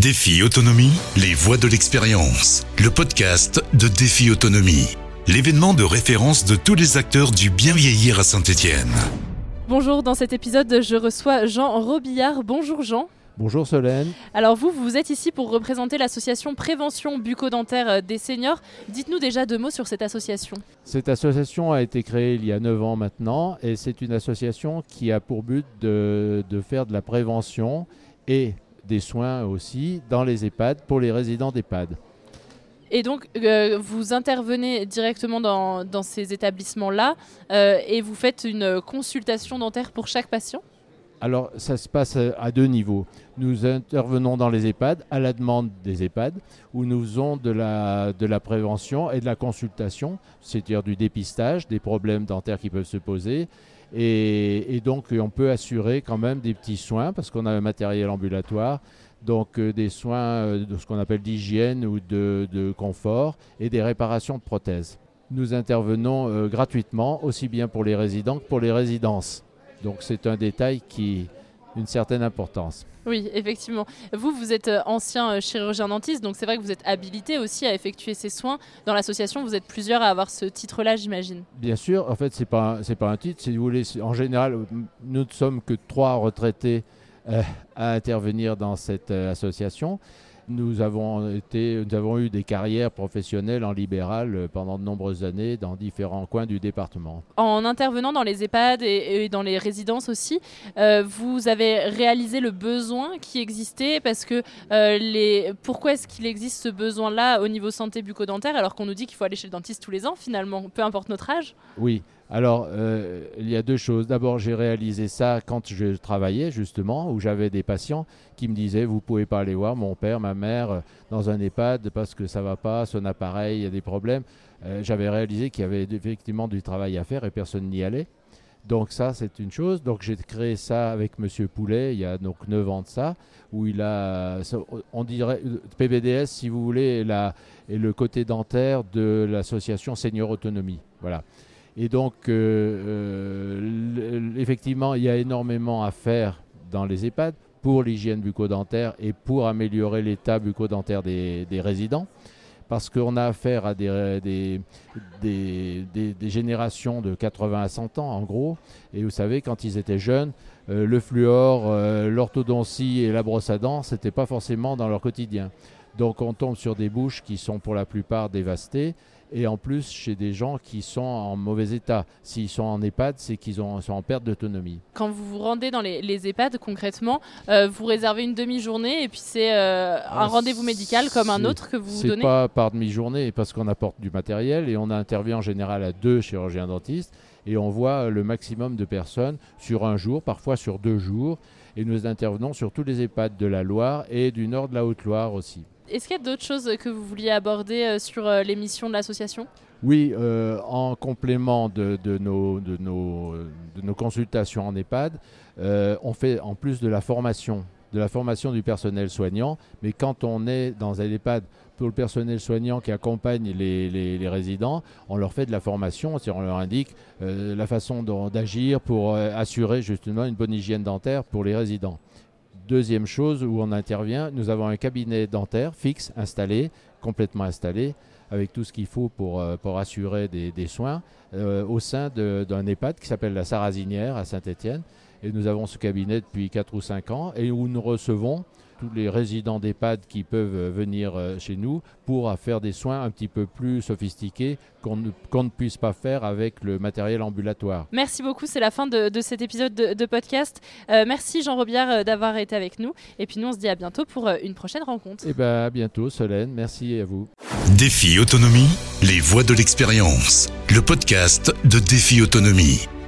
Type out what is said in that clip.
Défi Autonomie, les voix de l'expérience. Le podcast de Défi Autonomie. L'événement de référence de tous les acteurs du bien vieillir à Saint-Étienne. Bonjour, dans cet épisode, je reçois Jean Robillard. Bonjour Jean. Bonjour Solène. Alors vous, vous êtes ici pour représenter l'association Prévention bucco-dentaire des seniors. Dites-nous déjà deux mots sur cette association. Cette association a été créée il y a 9 ans maintenant et c'est une association qui a pour but de, de faire de la prévention et des soins aussi dans les EHPAD pour les résidents d'EHPAD. Et donc, euh, vous intervenez directement dans, ces établissements-là euh, et vous faites une consultation dentaire pour chaque patient? Alors, ça se passe à deux niveaux. Nous intervenons dans les EHPAD à la demande des EHPAD où nous faisons de la, prévention et de la consultation, c'est-à-dire du dépistage des problèmes dentaires qui peuvent se poser et, donc, on peut assurer quand même des petits soins parce qu'on a un matériel ambulatoire. Donc, euh, des soins euh, de ce qu'on appelle d'hygiène ou de, confort et des réparations de prothèses. Nous intervenons euh, gratuitement, aussi bien pour les résidents que pour les résidences. Donc, c'est un détail qui a une certaine importance. Oui, effectivement. Vous, vous êtes ancien chirurgien dentiste, donc c'est vrai que vous êtes habilité aussi à effectuer ces soins. Dans l'association, vous êtes plusieurs à avoir ce titre-là, j'imagine. Bien sûr. En fait, c'est pas c'est pas un titre. Si vous voulez, en général, nous ne sommes que trois retraités euh, à intervenir dans cette euh, association. Nous avons, été, nous avons eu des carrières professionnelles en libéral pendant de nombreuses années dans différents coins du département. En intervenant dans les EHPAD et, et dans les résidences aussi, euh, vous avez réalisé le besoin qui existait parce que euh, les... pourquoi est-ce qu'il existe ce besoin-là au niveau santé bucco-dentaire alors qu'on nous dit qu'il faut aller chez le dentiste tous les ans finalement, peu importe notre âge? Oui, alors, euh, il y a deux choses. D'abord, j'ai réalisé ça quand je travaillais, justement, où j'avais des patients qui me disaient Vous pouvez pas aller voir mon père, ma mère dans un EHPAD parce que ça va pas, son appareil, il y a des problèmes. Euh, j'avais réalisé qu'il y avait effectivement du travail à faire et personne n'y allait. Donc, ça, c'est une chose. Donc, j'ai créé ça avec M. Poulet il y a donc 9 ans de ça, où il a, on dirait, PBDS, si vous voulez, est, est le côté dentaire de l'association Senior Autonomie. Voilà. Et donc, euh, euh, effectivement, il y a énormément à faire dans les EHPAD pour l'hygiène bucco-dentaire et pour améliorer l'état bucco-dentaire des, résidents. Parce qu'on a affaire à des, générations de 80 à 100 ans, en gros. Et vous savez, quand ils étaient jeunes, euh, le fluor, l'orthodontie et la brosse à dents, ce n'était pas forcément dans leur quotidien. Donc on tombe sur des bouches qui sont pour la plupart dévastées et en plus chez des gens qui sont en mauvais état. S'ils sont en EHPAD, c'est qu'ils sont en perte d'autonomie. Quand vous vous rendez dans les, les EHPAD, concrètement, euh, vous réservez une demi-journée et puis c'est euh, un rendez-vous médical comme un autre que vous donnez C'est pas par demi-journée parce qu'on apporte du matériel et on intervient en général à deux chirurgiens dentistes et on voit le maximum de personnes sur un jour, parfois sur deux jours. Et nous intervenons sur tous les EHPAD de la Loire et du nord de la Haute-Loire aussi. Est-ce qu'il y a d'autres choses que vous vouliez aborder euh, sur euh, les missions de l'association? Oui, euh, en complément de, nos, consultations en EHPAD, on fait en plus de la formation, de la formation du personnel soignant, mais quand on est dans un EHPAD pour le personnel soignant qui accompagne les, résidents, on leur fait de la formation, on leur indique la façon d'agir pour assurer justement une bonne hygiène dentaire pour les résidents. Deuxième chose où on intervient, nous avons un cabinet dentaire fixe installé, complètement installé, avec tout ce qu'il faut pour, euh, assurer des, soins, euh, au sein d'un EHPAD qui s'appelle la Sarrazinière à Saint-Étienne. Et nous avons ce cabinet depuis 4 ou 5 ans et où nous recevons tous les résidents d'EHPAD qui peuvent venir chez nous pour faire des soins un petit peu plus sophistiqués qu'on ne, qu ne, puisse pas faire avec le matériel ambulatoire. Merci beaucoup, c'est la fin de, de, cet épisode de, de podcast. Euh, merci Jean Robillard d'avoir été avec nous. Et puis nous, on se dit à bientôt pour une prochaine rencontre. Et ben à bientôt Solène, merci à vous. Défi Autonomie, les voix de l'expérience. Le podcast de Défi Autonomie.